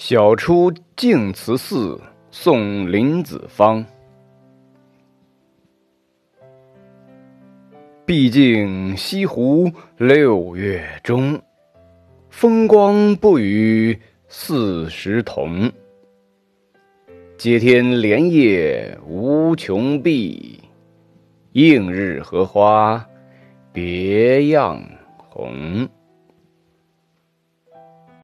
晓出净慈寺送林子方。毕竟西湖六月中风光不与四时同。接天莲叶无穷碧映日荷花别样红。